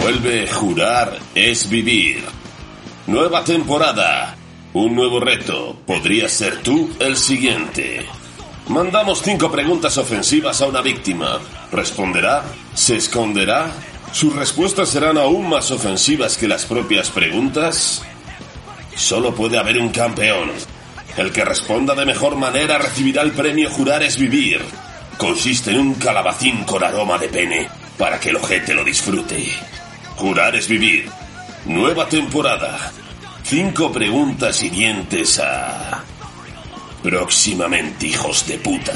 Vuelve jurar es vivir. Nueva temporada. Un nuevo reto. Podría ser tú el siguiente. Mandamos cinco preguntas ofensivas a una víctima. ¿Responderá? ¿Se esconderá? ¿Sus respuestas serán aún más ofensivas que las propias preguntas? Solo puede haber un campeón. El que responda de mejor manera recibirá el premio Jurar es Vivir. Consiste en un calabacín con aroma de pene para que el ojete lo disfrute. Jurar es vivir. Nueva temporada. Cinco preguntas siguientes a... Próximamente, hijos de puta.